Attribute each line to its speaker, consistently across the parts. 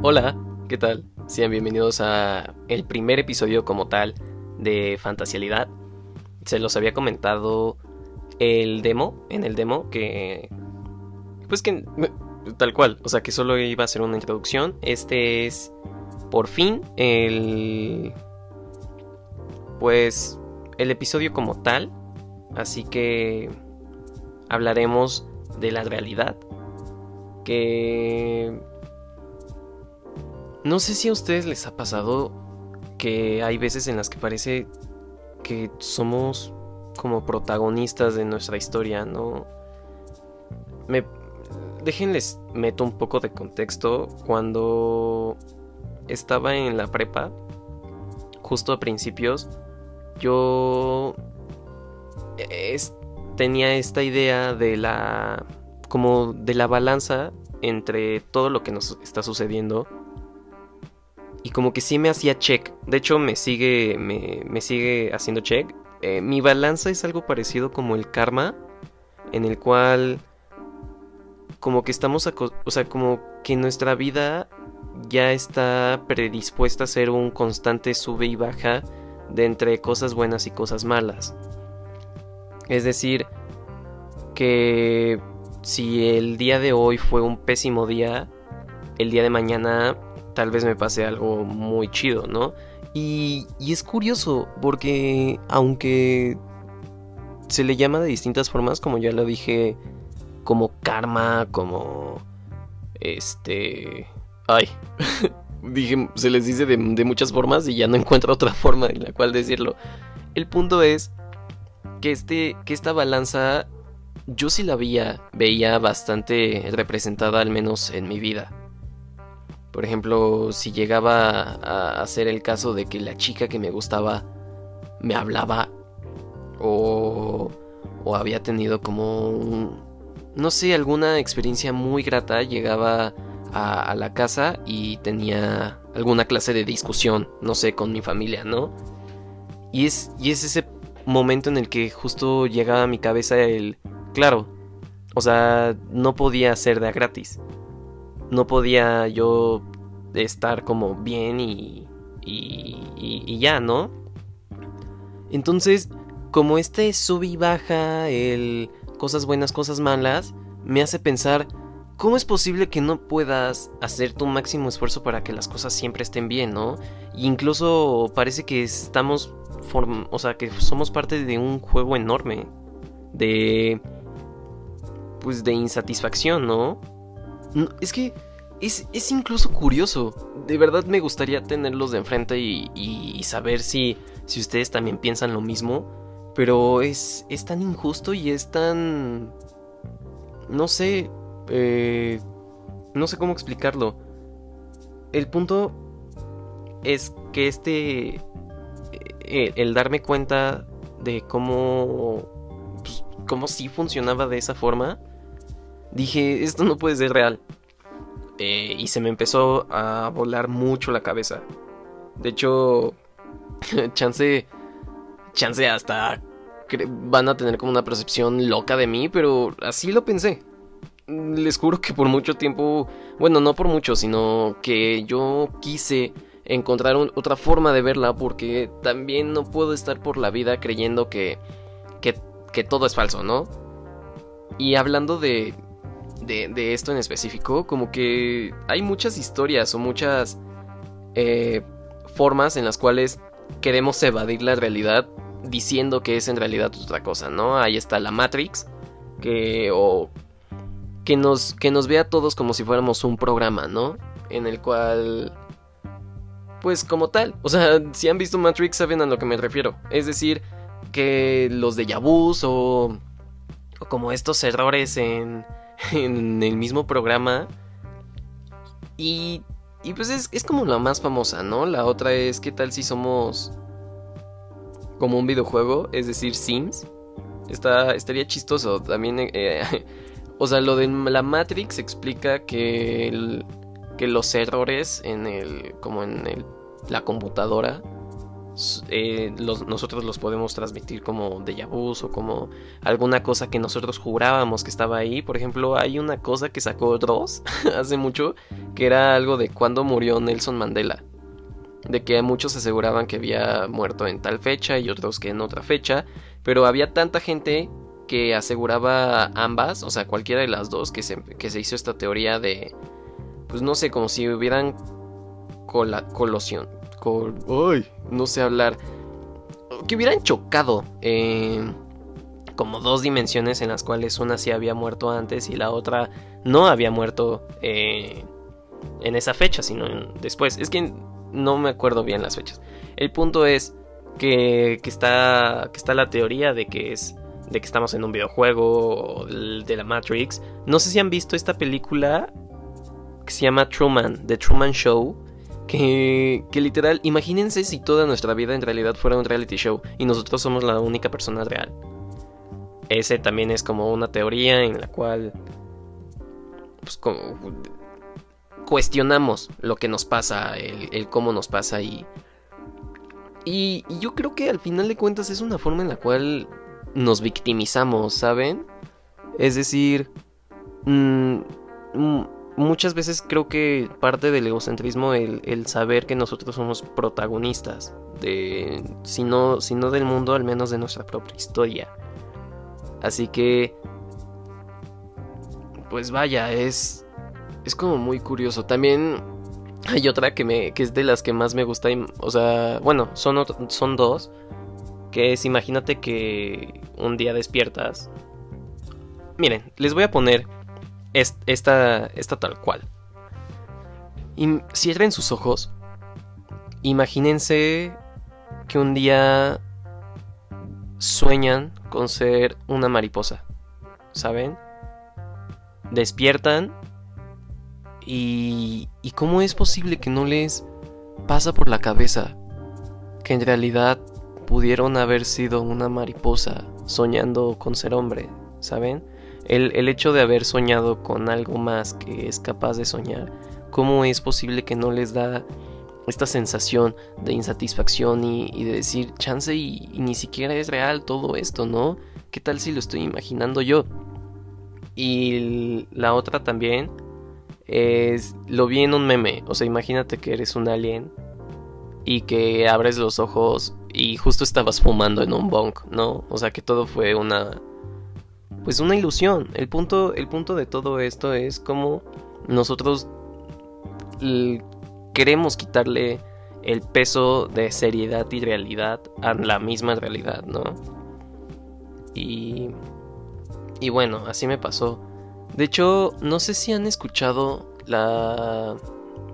Speaker 1: Hola, ¿qué tal? Sean bienvenidos a el primer episodio como tal de Fantasialidad. Se los había comentado el demo, en el demo que pues que tal cual, o sea, que solo iba a ser una introducción. Este es por fin el pues el episodio como tal, así que hablaremos de la realidad que no sé si a ustedes les ha pasado que hay veces en las que parece que somos como protagonistas de nuestra historia, ¿no? Me déjenles meto un poco de contexto cuando estaba en la prepa justo a principios yo tenía esta idea de la como de la balanza entre todo lo que nos está sucediendo y como que sí me hacía check. De hecho, me sigue, me, sigue haciendo check. Eh, mi balanza es algo parecido como el karma, en el cual como que estamos, o sea, como que nuestra vida ya está predispuesta a ser un constante sube y baja de entre cosas buenas y cosas malas. Es decir, que si el día de hoy fue un pésimo día, el día de mañana tal vez me pase algo muy chido, ¿no? Y, es curioso porque aunque se le llama de distintas formas, como ya lo dije, como karma, como... Este... Ay. dije, se les dice de, de, muchas formas y ya no encuentro otra forma en la cual decirlo. El punto es que, este, que esta balanza yo sí la veía, veía bastante representada al menos en mi vida. Por ejemplo, si llegaba a ser el caso de que la chica que me gustaba me hablaba o, o había tenido como no sé, alguna experiencia muy grata, llegaba a, la casa y tenía alguna clase de discusión, no sé, con mi familia, ¿no? Y es, y es ese momento en el que justo llegaba a mi cabeza el, claro, o sea, no podía ser de gratis no podía yo estar como bien y, y, y, ya, ¿no? Entonces, como este sub y baja, el cosas buenas, cosas malas, me hace pensar, ¿cómo es posible que no puedas hacer tu máximo esfuerzo para que las cosas siempre estén bien, ¿no? incluso parece que estamos, o sea, que somos parte de un juego enorme de, pues, de insatisfacción, ¿no? Es que es, incluso curioso. De verdad me gustaría tenerlos de enfrente y, saber si, si ustedes también piensan lo mismo. Pero es, es tan injusto y es tan... No sé... Eh, no sé cómo explicarlo. El punto es que este... Eh, el darme cuenta de cómo... Pues, cómo sí funcionaba de esa forma dije, esto no puede ser real. Eh, y se me empezó a volar mucho la cabeza. De hecho, chance, chance hasta van a tener como una percepción loca de mí, pero así lo pensé. Les juro que por mucho tiempo, bueno, no por mucho, sino que yo quise encontrar otra forma de verla porque también no puedo estar por la vida creyendo que, que todo es falso, ¿no? Y hablando de, de, esto en específico, como que hay muchas historias o muchas eh, formas en las cuales queremos evadir la realidad diciendo que es en realidad otra cosa, ¿no? Ahí está la Matrix, que o que nos que nos vea a todos como si fuéramos un programa, ¿no? En el cual pues como tal, o sea, si han visto Matrix saben a lo que me refiero, es decir, que los de Yabus o o como estos errores en en el mismo programa. Y, y pues es, es, como la más famosa, ¿no? La otra es, ¿qué tal si somos como un videojuego? Es decir, Sims. Está, estaría chistoso. También, eh, o sea, lo de la Matrix explica que, que los errores en el, como en el, la computadora eh, nosotros los podemos transmitir como de vu o como alguna cosa que nosotros jurábamos que estaba ahí. Por ejemplo, hay una cosa que sacó Dross hace mucho que era algo de cuando murió Nelson Mandela. De que muchos aseguraban que había muerto en tal fecha y otros que en otra fecha. Pero había tanta gente que aseguraba ambas, o sea, cualquiera de las dos, que se, que se hizo esta teoría de, pues no sé, como si hubieran colosión, no sé hablar, que hubieran chocado como dos dimensiones en las cuales una sí había muerto antes y la otra no había muerto eh, en esa fecha, sino después. Es que no me acuerdo bien las fechas. El punto es que, que, está, que está la teoría de que es de que estamos en un videojuego de la Matrix. No sé si han visto esta película que se llama Truman, The Truman Show, que, que literal, imagínense si toda nuestra vida en realidad fuera un reality show y nosotros somos la única persona real. Ese también es como una teoría en la cual pues como cuestionamos lo que nos pasa, el, cómo nos pasa y, y, yo creo que al final de cuentas es una forma en la cual nos victimizamos, ¿saben? Es decir, mm, mm, muchas veces creo que parte del egocentrismo el, el, saber que nosotros somos protagonistas de, si no, del mundo, al menos de nuestra propia historia. Así que, pues vaya, es, es como muy curioso. También hay otra que, me, que es de las que más me gusta, o sea, bueno, son, son dos que es, imagínate que un día despiertas. Miren, les voy a poner esta, tal cual. Y cierren sus ojos. Imagínense que un día sueñan con ser una mariposa. ¿Saben? Despiertan. Y, ¿Y cómo es posible que no les pasa por la cabeza que en realidad pudieron haber sido una mariposa soñando con ser hombre, ¿saben? El, hecho de haber soñado con algo más que es capaz de soñar, ¿cómo es posible que no les da esta sensación de insatisfacción y, de decir, chance y, ni siquiera es real todo esto, ¿no? ¿Qué tal si lo estoy imaginando yo? Y la otra también es, lo vi en un meme, o sea, imagínate que eres un alien y que abres los ojos y justo estabas fumando en un bong, ¿no? O sea que todo fue una pues una ilusión. El punto el punto de todo esto es como nosotros queremos quitarle el peso de seriedad y realidad a la misma realidad, ¿no? Y y bueno, así me pasó. De hecho, no sé si han escuchado la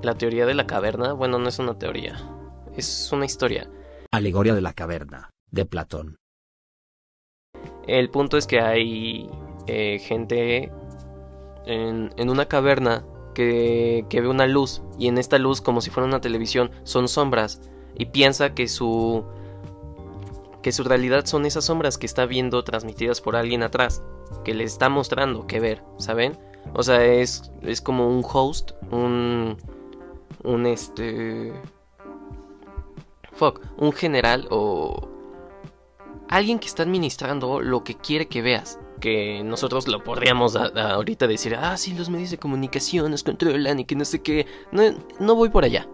Speaker 1: la teoría de la caverna. Bueno, no es una teoría. Es una historia
Speaker 2: Alegoria de la caverna, de Platón.
Speaker 1: El punto es que hay eh, gente en, una caverna que, que ve una luz y en esta luz, como si fuera una televisión, son sombras y piensa que su que su realidad son esas sombras que está viendo transmitidas por alguien atrás, que le está mostrando que ver, ¿saben? O sea, es, es como un host, un un este fuck, un general o alguien que está administrando lo que quiere que veas. Que nosotros lo podríamos ahorita decir, ah, sí, los medios de comunicación nos controlan y que no sé qué. No, no voy por allá.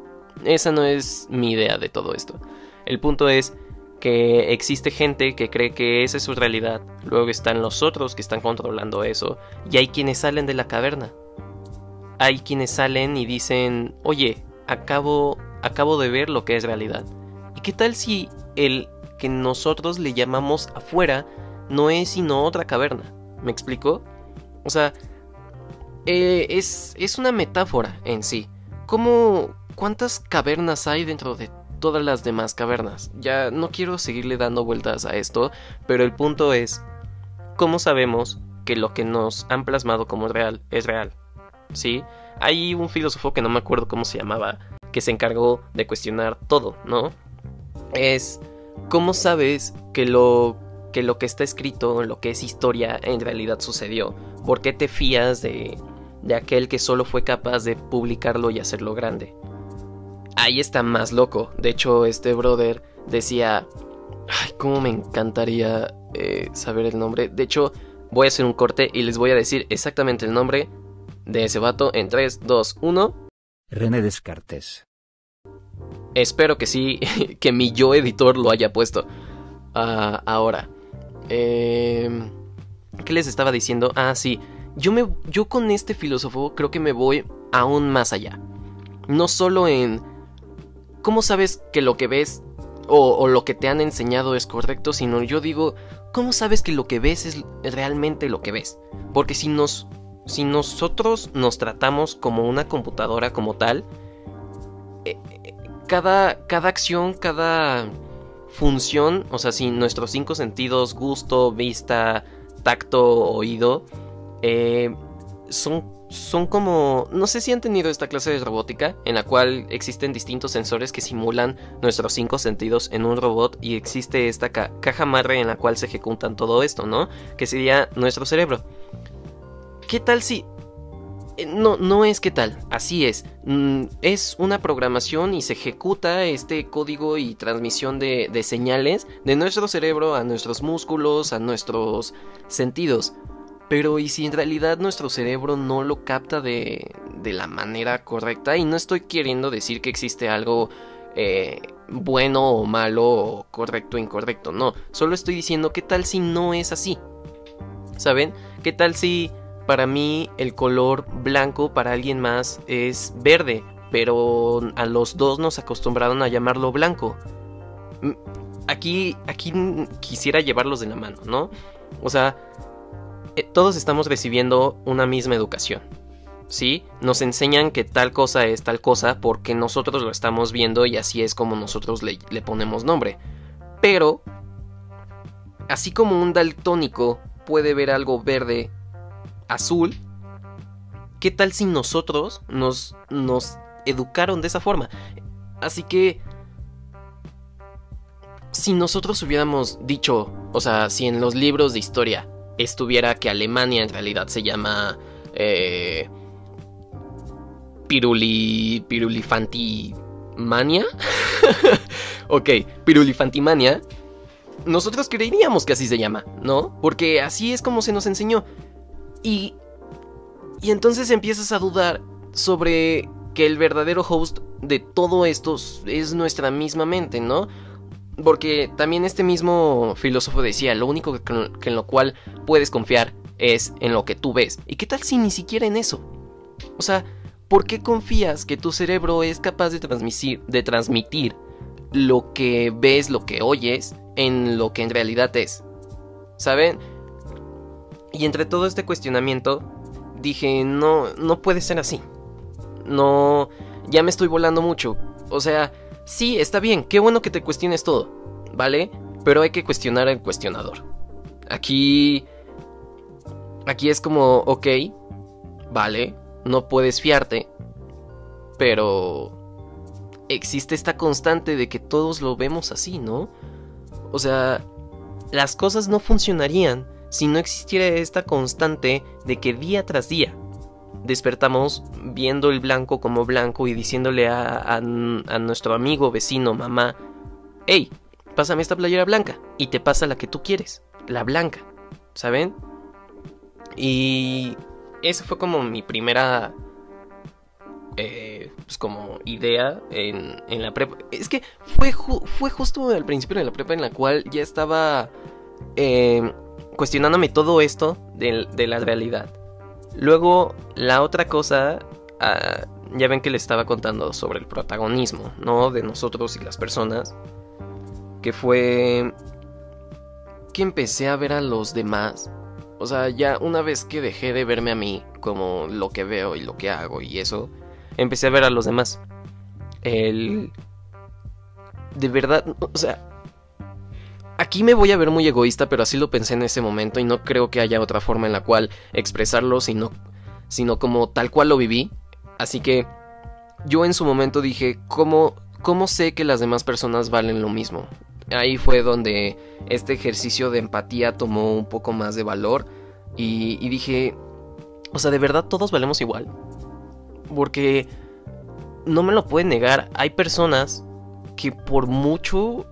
Speaker 1: Esa no es mi idea de todo esto. El punto es que existe gente que cree que esa es su realidad. Luego están los otros que están controlando eso. Y hay quienes salen de la caverna. Hay quienes salen y dicen, oye, acabo, acabo de ver lo que es realidad. ¿Y qué tal si el que nosotros le llamamos afuera no es sino otra caverna? ¿Me explico? O sea, eh, es, es una metáfora en sí. ¿Cómo, ¿Cuántas cavernas hay dentro de todas las demás cavernas? Ya no quiero seguirle dando vueltas a esto, pero el punto es, ¿cómo sabemos que lo que nos han plasmado como real es real? ¿Sí? Hay un filósofo que no me acuerdo cómo se llamaba, que se encargó de cuestionar todo, ¿no? es cómo sabes que lo que lo que está escrito, lo que es historia, en realidad sucedió. ¿Por qué te fías de, de aquel que solo fue capaz de publicarlo y hacerlo grande? Ahí está más loco. De hecho, este brother decía, ay, cómo me encantaría eh, saber el nombre. De hecho, voy a hacer un corte y les voy a decir exactamente el nombre de ese vato en 3, 2, 1.
Speaker 2: René Descartes.
Speaker 1: Espero que sí, que mi yo editor lo haya puesto. Ah, ahora, eh, ¿qué les estaba diciendo? Ah, sí. Yo, me, yo con este filósofo creo que me voy aún más allá. No solo en cómo sabes que lo que ves o, o, lo que te han enseñado es correcto, sino yo digo, ¿cómo sabes que lo que ves es realmente lo que ves? Porque si nos si nosotros nos tratamos como una computadora como tal, eh, cada, cada acción, cada función, o sea, si nuestros cinco sentidos, gusto, vista, tacto, oído, eh, son, son como... No sé si han tenido esta clase de robótica en la cual existen distintos sensores que simulan nuestros cinco sentidos en un robot y existe esta ca caja madre en la cual se ejecutan todo esto, ¿no? Que sería nuestro cerebro. ¿Qué tal si... No, no es qué tal, así es. Mm, es una programación y se ejecuta este código y transmisión de, de señales de nuestro cerebro a nuestros músculos, a nuestros sentidos. Pero ¿y si en realidad nuestro cerebro no lo capta de, de la manera correcta? Y no estoy queriendo decir que existe algo eh, bueno o malo o correcto o incorrecto, no. Solo estoy diciendo qué tal si no es así. ¿Saben? ¿Qué tal si para mí el color blanco para alguien más es verde, pero a los dos nos acostumbraron a llamarlo blanco. Aquí, aquí quisiera llevarlos de la mano, ¿no? O sea, eh, todos estamos recibiendo una misma educación. ¿Sí? Nos enseñan que tal cosa es tal cosa porque nosotros lo estamos viendo y así es como nosotros le, le ponemos nombre. Pero, así como un daltónico puede ver algo verde azul, ¿qué tal si nosotros nos, nos educaron de esa forma? Así que, si nosotros hubiéramos dicho, o sea, si en los libros de historia estuviera que Alemania en realidad se llama eh, Piruli, Pirulifantimania, ok, Pirulifantimania, nosotros creeríamos que así se llama, ¿no? Porque así es como se nos enseñó. Y, y entonces empiezas a dudar sobre que el verdadero host de todo esto es nuestra misma mente, ¿no? Porque también este mismo filósofo decía, lo único que, en lo cual puedes confiar es en lo que tú ves. ¿Y qué tal si ni siquiera en eso? O sea, ¿por qué confías que tu cerebro es capaz de transmitir, de transmitir lo que ves, lo que oyes, en lo que en realidad es? ¿Saben? Y entre todo este cuestionamiento, dije, no, no puede ser así. No, ya me estoy volando mucho. O sea, sí, está bien, qué bueno que te cuestiones todo, ¿vale? Pero hay que cuestionar al cuestionador. Aquí... Aquí es como, ok, vale, no puedes fiarte, pero existe esta constante de que todos lo vemos así, ¿no? O sea, las cosas no funcionarían si no existiera esta constante de que día tras día despertamos viendo el blanco como blanco y diciéndole a, a, nuestro amigo, vecino, mamá, hey, pásame esta playera blanca y te pasa la que tú quieres, la blanca, ¿saben? Y esa fue como mi primera eh, pues como idea en, en, la prepa. Es que fue, fue justo al principio de la prepa en la cual ya estaba eh, cuestionándome todo esto de, la realidad. Luego, la otra cosa, uh, ya ven que le estaba contando sobre el protagonismo, ¿no? De nosotros y las personas. Que fue que empecé a ver a los demás. O sea, ya una vez que dejé de verme a mí como lo que veo y lo que hago y eso, empecé a ver a los demás. El... De verdad, o sea, Aquí me voy a ver muy egoísta, pero así lo pensé en ese momento y no creo que haya otra forma en la cual expresarlo, sino, sino como tal cual lo viví. Así que yo en su momento dije, ¿cómo, ¿cómo sé que las demás personas valen lo mismo? Ahí fue donde este ejercicio de empatía tomó un poco más de valor y, y dije, o sea, ¿de verdad todos valemos igual? Porque no me lo pueden negar, hay personas que por mucho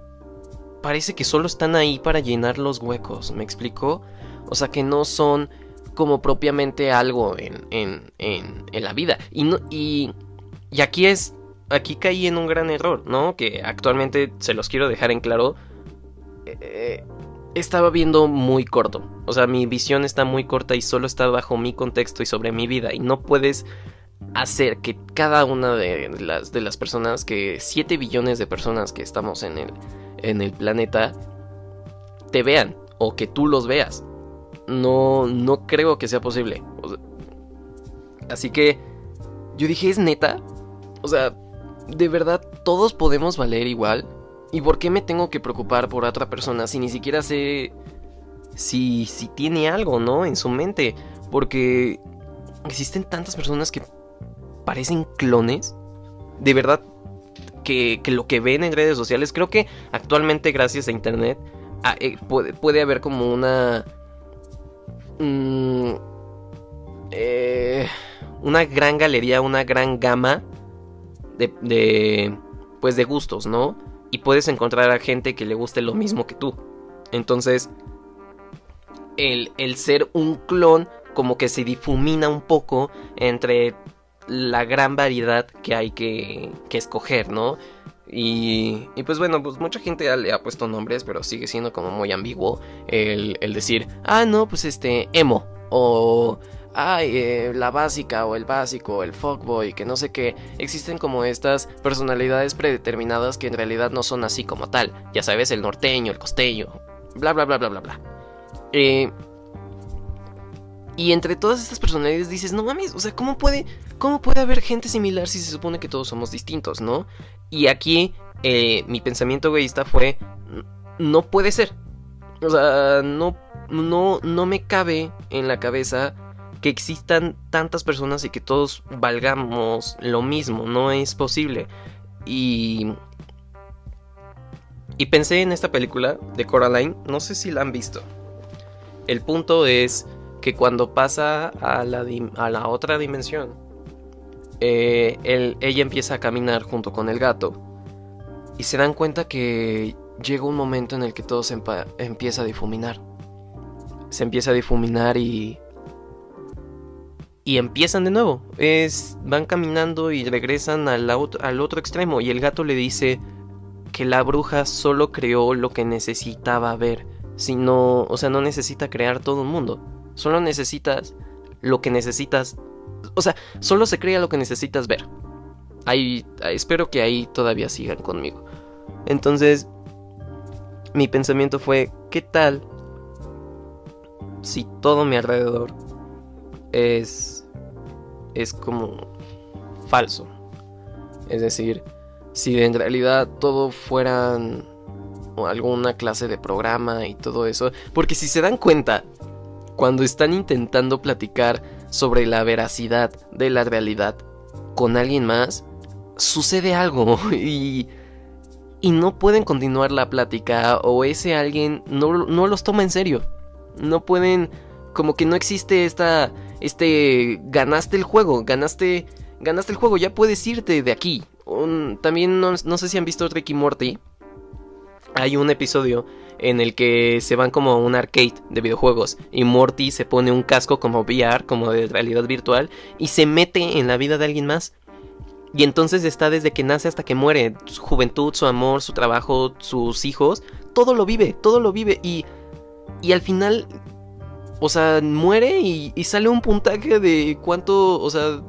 Speaker 1: parece que solo están ahí para llenar los huecos, ¿me explico? O sea, que no son como propiamente algo en, en, en, la vida. Y, no, y, y aquí es, aquí caí en un gran error, ¿no? Que actualmente se los quiero dejar en claro. Eh, estaba viendo muy corto. O sea, mi visión está muy corta y solo está bajo mi contexto y sobre mi vida. Y no puedes hacer que cada una de las, de las personas, que 7 billones de personas que estamos en el, en el planeta, te vean o que tú los veas. No, no creo que sea posible. Así que yo dije, ¿es neta? O sea, ¿de verdad todos podemos valer igual? ¿Y por qué me tengo que preocupar por otra persona si ni siquiera sé si, si tiene algo, ¿no? En su mente. Porque existen tantas personas que parecen clones. De verdad, que, lo que ven en redes sociales, creo que actualmente gracias a Internet a, eh, puede, haber como una... Mmm, eh, una gran galería, una gran gama de, de, pues de gustos, ¿no? Y puedes encontrar a gente que le guste lo mismo que tú. Entonces, el, el ser un clon como que se difumina un poco entre la gran variedad que hay que, que escoger, ¿no? Y, y, pues bueno, pues mucha gente le ha puesto nombres, pero sigue siendo como muy ambiguo el, decir, ah, no, pues este, emo, o ay, eh, la básica o el básico, el fuckboy, que no sé qué, existen como estas personalidades predeterminadas que en realidad no son así como tal. Ya sabes, el norteño, el costeño, bla, bla, bla, bla, bla, bla. Eh, y entre todas estas personalidades dices, no mames, o sea, ¿cómo puede, ¿cómo puede haber gente similar si se supone que todos somos distintos, no? Y aquí eh, mi pensamiento egoísta fue, no puede ser. O sea, no, no, no me cabe en la cabeza que existan tantas personas y que todos valgamos lo mismo, no es posible. Y y pensé en esta película de Coraline, no sé si la han visto. El punto es que cuando pasa a la, a la otra dimensión, eh, ella empieza a caminar junto con el gato y se dan cuenta que llega un momento en el que todo se empieza a difuminar. Se empieza a difuminar y y empiezan de nuevo. Es, van caminando y regresan al, al otro extremo y el gato le dice que la bruja solo creó lo que necesitaba ver. Sino, o sea, no necesita crear todo el mundo. Solo necesitas lo que necesitas. O sea, solo se crea lo que necesitas ver. Ahí, espero que ahí todavía sigan conmigo. Entonces, mi pensamiento fue, ¿qué tal si todo mi alrededor es es como falso. Es decir, si en realidad todo fueran alguna clase de programa y todo eso, porque si se dan cuenta, cuando están intentando platicar sobre la veracidad de la realidad con alguien más, sucede algo y, y no pueden continuar la plática o ese alguien no, no los toma en serio. No pueden, como que no existe esta este, ganaste el juego, ganaste, ganaste el juego, ya puedes irte de aquí. también no, no, sé si han visto Ricky Morty. Hay un episodio en el que se van como a un arcade de videojuegos y Morty se pone un casco como VR, como de realidad virtual, y se mete en la vida de alguien más. Y entonces está desde que nace hasta que muere. Su juventud, su amor, su trabajo, sus hijos. Todo lo vive, todo lo vive. Y, y al final o sea, muere y, y, sale un puntaje de cuánto, o sea,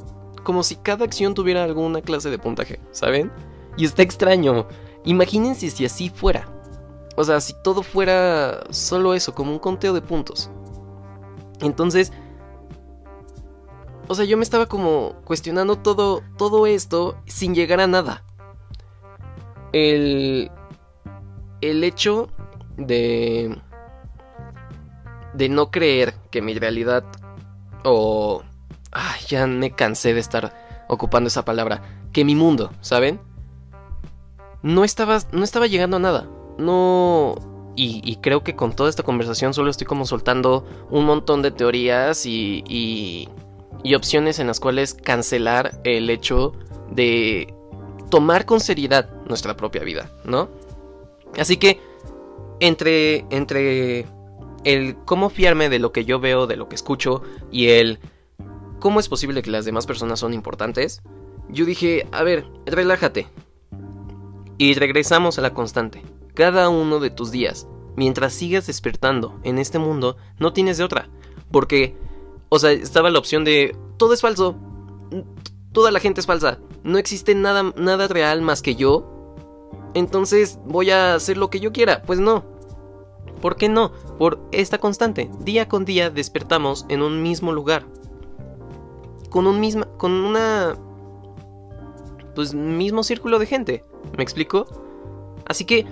Speaker 1: como si cada acción tuviera alguna clase de puntaje, ¿saben? Y está extraño. Imagínense si así fuera. O sea, si todo fuera solo eso, como un conteo de puntos. Entonces, o sea, yo me estaba como cuestionando todo, todo esto sin llegar a nada. El, el hecho de de no creer que mi realidad o ay, ya me cansé de estar ocupando esa palabra, que mi mundo, ¿saben? No estaba no estaba llegando a nada. No y, creo que con toda esta conversación solo estoy como soltando un montón de teorías y, y, y opciones en las cuales cancelar el hecho de tomar con seriedad nuestra propia vida, ¿no? Así que entre, entre el cómo fiarme de lo que yo veo, de lo que escucho, y el cómo es posible que las demás personas son importantes, yo dije, a ver, relájate. Y regresamos a la constante. Cada uno de tus días, mientras sigas despertando en este mundo, no tienes de otra. Porque, o sea, estaba la opción de, todo es falso, toda la gente es falsa, no existe nada, nada real más que yo. Entonces voy a hacer lo que yo quiera. Pues no, ¿Por qué no? Por esta constante. Día con día despertamos en un mismo lugar. Con un misma. con una. Pues mismo círculo de gente. ¿Me explico? Así que.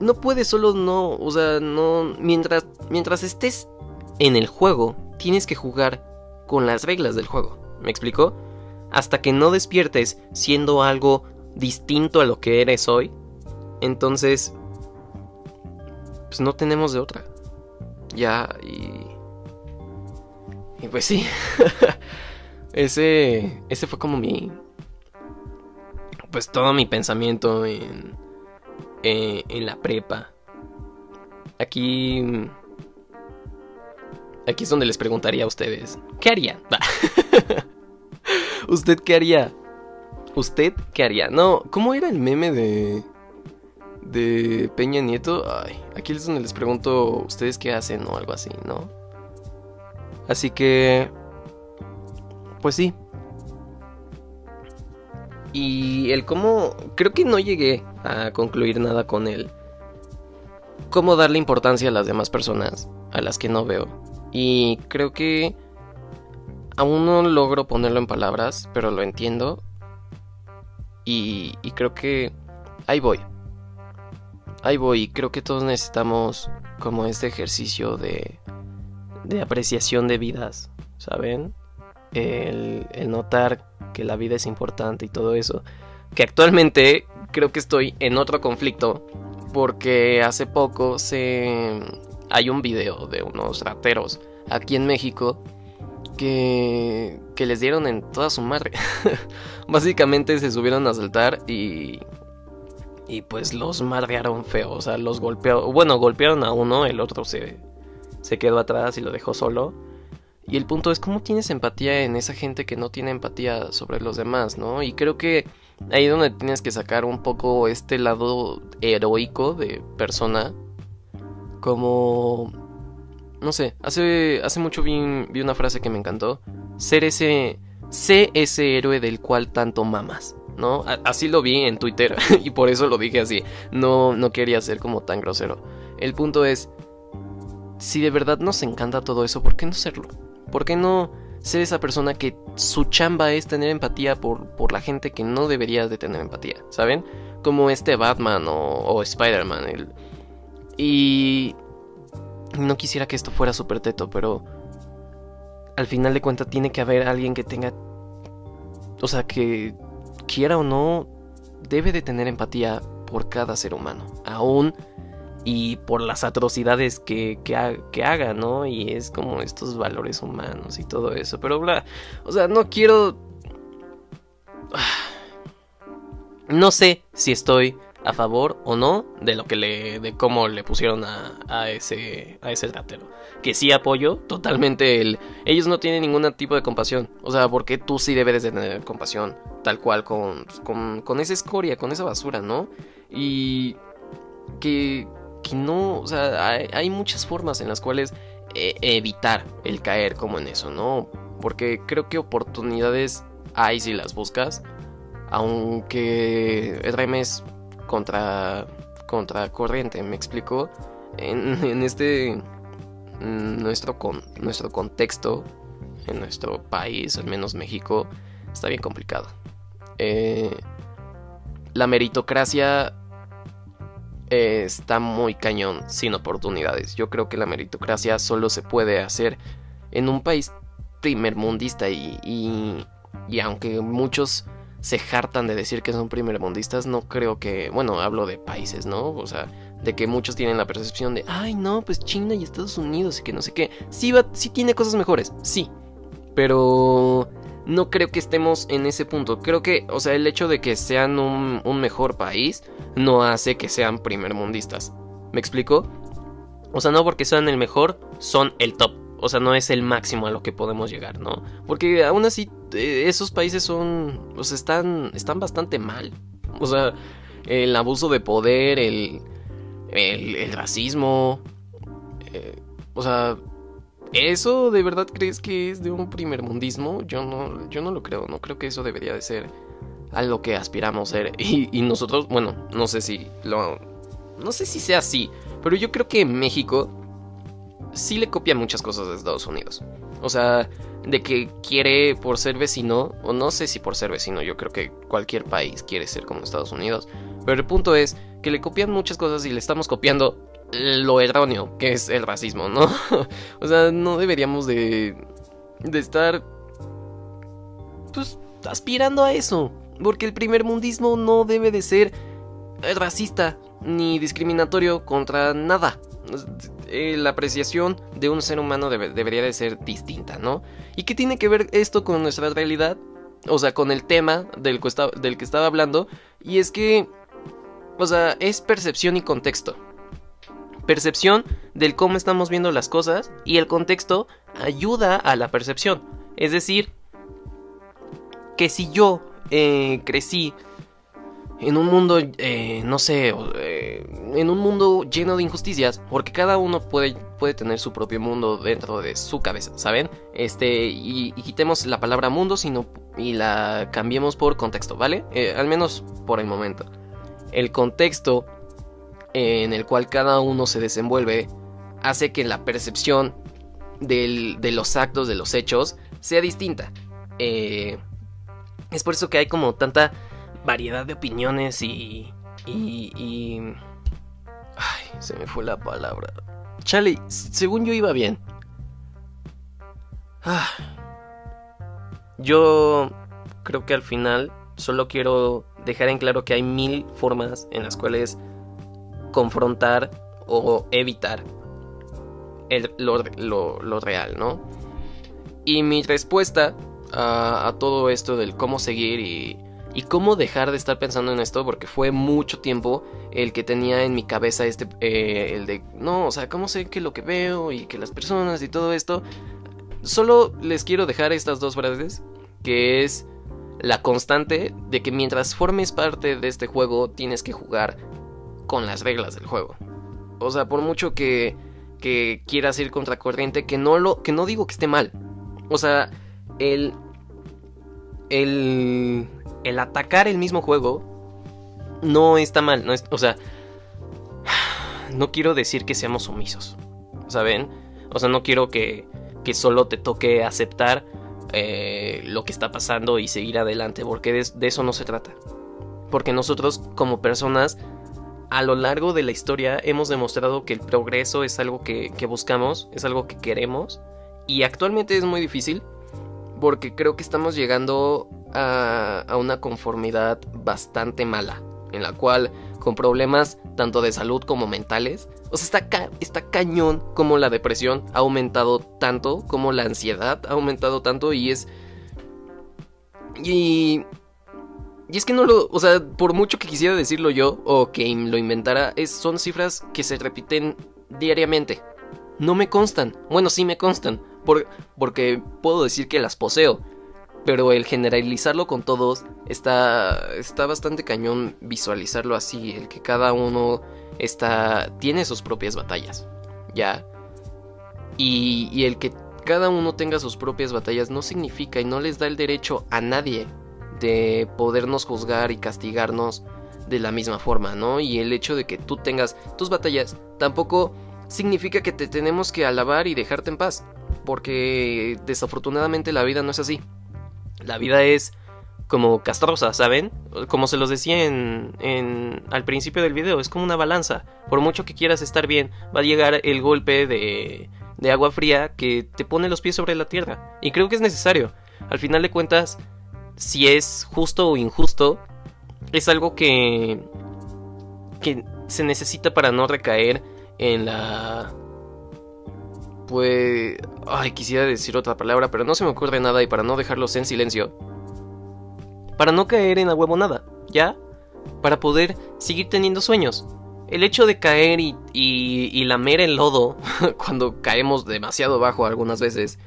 Speaker 1: No puedes solo no. O sea, no. Mientras. Mientras estés en el juego, tienes que jugar con las reglas del juego. ¿Me explico? Hasta que no despiertes siendo algo distinto a lo que eres hoy. Entonces pues no tenemos de otra. Ya, y... Y pues sí. ese, ese fue como mi... Pues todo mi pensamiento en, en, en la prepa. Aquí... Aquí es donde les preguntaría a ustedes, ¿qué harían? ¿Usted qué haría? ¿Usted qué haría? No, ¿cómo era el meme de de Peña Nieto, ay, aquí es donde les pregunto ustedes qué hacen o algo así, ¿no? Así que, pues sí. Y el cómo, creo que no llegué a concluir nada con él. Cómo darle importancia a las demás personas, a las que no veo. Y creo que aún no logro ponerlo en palabras, pero lo entiendo. Y, y creo que ahí voy ahí voy, creo que todos necesitamos como este ejercicio de, de apreciación de vidas, ¿saben? El, el, notar que la vida es importante y todo eso. Que actualmente creo que estoy en otro conflicto porque hace poco se hay un video de unos rateros aquí en México que, que les dieron en toda su madre. Básicamente se subieron a saltar y y pues los madrearon feo, o sea, los golpearon, bueno, golpearon a uno, el otro se, se quedó atrás y lo dejó solo. Y el punto es cómo tienes empatía en esa gente que no tiene empatía sobre los demás, ¿no? Y creo que ahí es donde tienes que sacar un poco este lado heroico de persona. Como... No sé, hace, hace mucho vi, vi una frase que me encantó. Ser ese... Sé ese héroe del cual tanto mamas. ¿no? así lo vi en Twitter y por eso lo dije así. No, no quería ser como tan grosero. El punto es, si de verdad nos encanta todo eso, ¿por qué no serlo? ¿Por qué no ser esa persona que su chamba es tener empatía por, por la gente que no debería de tener empatía, ¿saben? Como este Batman o, Spider-Man. Y no quisiera que esto fuera súper teto, pero al final de cuentas tiene que haber alguien que tenga... O sea, que quiera o no, debe de tener empatía por cada ser humano, aún y por las atrocidades que, que, haga, ¿no? Y es como estos valores humanos y todo eso, pero bla, o sea, no quiero... No sé si estoy a favor o no de lo que le de cómo le pusieron a, a ese a ese ratero. Que sí apoyo totalmente el ellos no tienen ningún tipo de compasión. O sea porque tú sí debes de tener compasión tal cual con, con, con esa escoria con esa basura no y que que no o sea hay, muchas formas en las cuales eh, evitar el caer como en eso no porque creo que oportunidades hay si las buscas aunque el remes contra, contra corriente, me explico. En, este nuestro, con, nuestro contexto, en nuestro país, al menos México, está bien complicado. Eh, la meritocracia está muy cañón sin oportunidades. Yo creo que la meritocracia solo se puede hacer en un país primermundista y, y, y aunque muchos se hartan de decir que son primermundistas, no creo que, bueno, hablo de países, ¿no? O sea, de que muchos tienen la percepción de, ay, no, pues China y Estados Unidos y que no sé qué. Sí, va, sí tiene cosas mejores, sí. Pero no creo que estemos en ese punto. Creo que, o sea, el hecho de que sean un, mejor país no hace que sean primermundistas. ¿Me explico? O sea, no porque sean el mejor, son el top. O sea, no es el máximo a lo que podemos llegar, ¿no? Porque aún así, eh, esos países son. O sea, están, están bastante mal. O sea, el abuso de poder, el. el, racismo. Eh, o sea, ¿eso de verdad crees que es de un primer mundismo? Yo no, yo no lo creo. No creo que eso debería de ser a lo que aspiramos ser. Y, y nosotros, bueno, no sé si lo. No sé si sea así. Pero yo creo que México sí le copia muchas cosas de Estados Unidos. O sea, de que quiere por ser vecino, o no sé si por ser vecino, yo creo que cualquier país quiere ser como Estados Unidos. Pero el punto es que le copian muchas cosas y le estamos copiando lo erróneo, que es el racismo, ¿no? o sea, no deberíamos de, de estar, pues, aspirando a eso. Porque el primer mundismo no debe de ser racista ni discriminatorio contra nada. Eh, la apreciación de un ser humano debería de ser distinta, ¿no? ¿Y qué tiene que ver esto con nuestra realidad? O sea, con el tema del que, del que estaba hablando. Y es que, o sea, es percepción y contexto. Percepción del cómo estamos viendo las cosas y el contexto ayuda a la percepción. Es decir, que si yo eh, crecí en un mundo, eh, no sé, eh, en un mundo lleno de injusticias, porque cada uno puede, puede tener su propio mundo dentro de su cabeza, ¿saben? Este, y, quitemos la palabra mundo sino, y la cambiemos por contexto, ¿vale? Al menos por el momento. El contexto en el cual cada uno se desenvuelve hace que la percepción de los actos, de los hechos, sea distinta. es por eso que hay como tanta variedad de opiniones y, y, y... Ay, se me fue la palabra. Chale, según yo iba bien. Ah. Yo creo que al final solo quiero dejar en claro que hay mil formas en las cuales confrontar o evitar el, lo, lo, real, ¿no? Y mi respuesta a, a, todo esto del cómo seguir y y cómo dejar de estar pensando en esto, porque fue mucho tiempo el que tenía en mi cabeza este, eh, el de, no, o sea, cómo sé que lo que veo y que las personas y todo esto. Solo les quiero dejar estas dos frases, que es la constante de que mientras formes parte de este juego tienes que jugar con las reglas del juego. O sea, por mucho que, que quieras ir contracorriente, que no lo, que no digo que esté mal. O sea, el, el, el atacar el mismo juego no está mal. No es, o sea, no quiero decir que seamos sumisos. ¿Saben? O sea, no quiero que, que solo te toque aceptar eh, lo que está pasando y seguir adelante, porque de, eso no se trata. Porque nosotros como personas, a lo largo de la historia, hemos demostrado que el progreso es algo que, que buscamos, es algo que queremos, y actualmente es muy difícil, porque creo que estamos llegando a, una conformidad bastante mala, en la cual con problemas tanto de salud como mentales, o sea, está, está cañón como la depresión ha aumentado tanto, como la ansiedad ha aumentado tanto y es... Y... Y es que no lo, o sea, por mucho que quisiera decirlo yo o que lo inventara, es, son cifras que se repiten diariamente. No me constan. Bueno, sí me constan. porque puedo decir que las poseo. Pero el generalizarlo con todos está, está bastante cañón visualizarlo así, el que cada uno está, tiene sus propias batallas, ¿ya? Y, y el que cada uno tenga sus propias batallas no significa y no les da el derecho a nadie de podernos juzgar y castigarnos de la misma forma, ¿no? Y el hecho de que tú tengas tus batallas tampoco significa que te tenemos que alabar y dejarte en paz, porque desafortunadamente la vida no es así. La vida es como castrosa, ¿saben? Como se los decía en, en, al principio del video, es como una balanza. Por mucho que quieras estar bien, va a llegar el golpe de, de agua fría que te pone los pies sobre la tierra. Y creo que es necesario. Al final de cuentas, si es justo o injusto, es algo que, que se necesita para no recaer en la pues... Ay, quisiera decir otra palabra, pero no se me ocurre nada y para no dejarlos en silencio. Para no caer en la huevo nada, ¿ya? Para poder seguir teniendo sueños. el hecho de caer y, y, lamer el lodo cuando caemos demasiado bajo algunas veces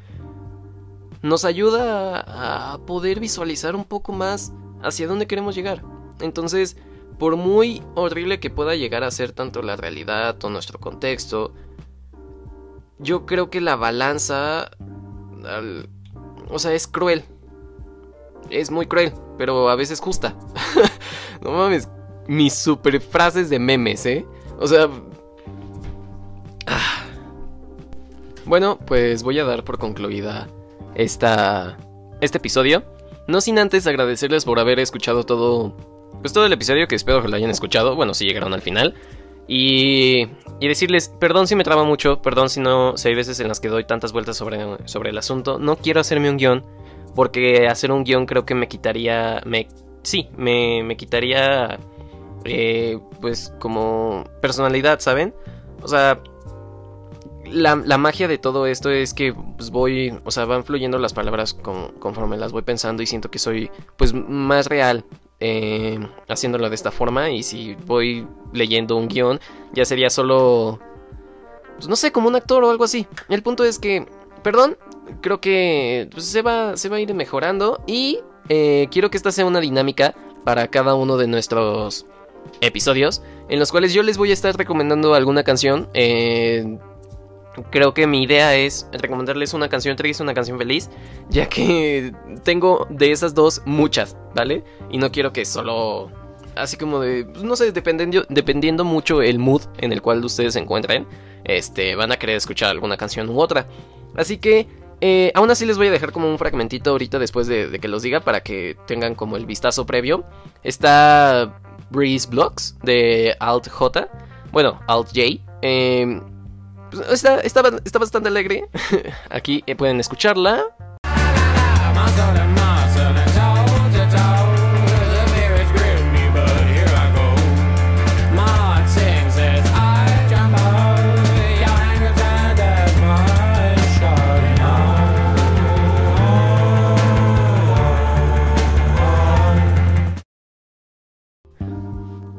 Speaker 1: nos ayuda a, poder visualizar un poco más hacia dónde queremos llegar. Entonces, por muy horrible que pueda llegar a ser tanto la realidad o nuestro contexto, yo creo que la balanza, o sea, es cruel. Es muy cruel, pero a veces justa. no mames, mis super frases de memes, ¿eh? O sea... Ah. Bueno, pues voy a dar por concluida esta, este episodio. No sin antes agradecerles por haber escuchado todo, pues todo el episodio, que espero que lo hayan escuchado, bueno, si llegaron al final. Y, y decirles, perdón si me traba mucho, perdón si no, si hay veces en las que doy tantas vueltas sobre, sobre el asunto. No quiero hacerme un guion, porque hacer un guion creo que me quitaría, me, sí, me, me quitaría, eh, pues como personalidad, ¿saben? O sea, la, magia de todo esto es que pues, voy, o sea, van fluyendo las palabras conforme las voy pensando y siento que soy pues más real eh, haciéndolo de esta forma y si voy leyendo un guion ya sería solo, pues no sé, como un actor o algo así. El punto es que, perdón, creo que pues, se, va, se va a ir mejorando y eh, quiero que esta sea una dinámica para cada uno de nuestros episodios en los cuales yo les voy a estar recomendando alguna canción. Eh, creo que mi idea es recomendarles una canción triste, una canción feliz, ya que tengo de esas dos muchas, ¿vale? Y no quiero que solo... Así como de, pues, no sé, dependiendo, dependiendo mucho el mood en el cual ustedes se encuentren, este, van a querer escuchar alguna canción u otra. Así que, eh, aún así les voy a dejar como un fragmentito ahorita después de, de que los diga para que tengan como el vistazo previo. Está Breeze Blocks de Alt J, bueno, Alt J. Eh, pues, está, está, bastante alegre. Aquí eh, pueden escucharla.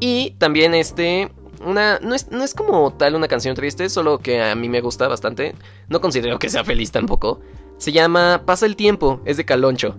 Speaker 1: Y también este una, no, es, no es como tal una canción triste, solo que a mí me gusta bastante. No considero que sea feliz tampoco. Se llama Pasa el tiempo, es de Caloncho.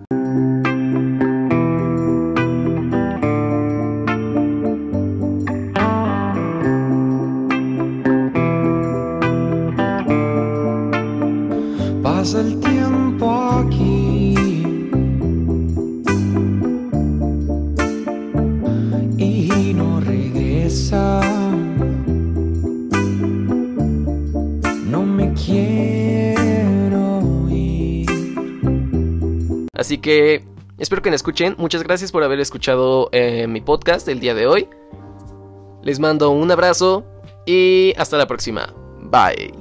Speaker 1: Que espero que me escuchen. Muchas gracias por haber escuchado eh, mi podcast el día de hoy. Les mando un abrazo y hasta la próxima. Bye.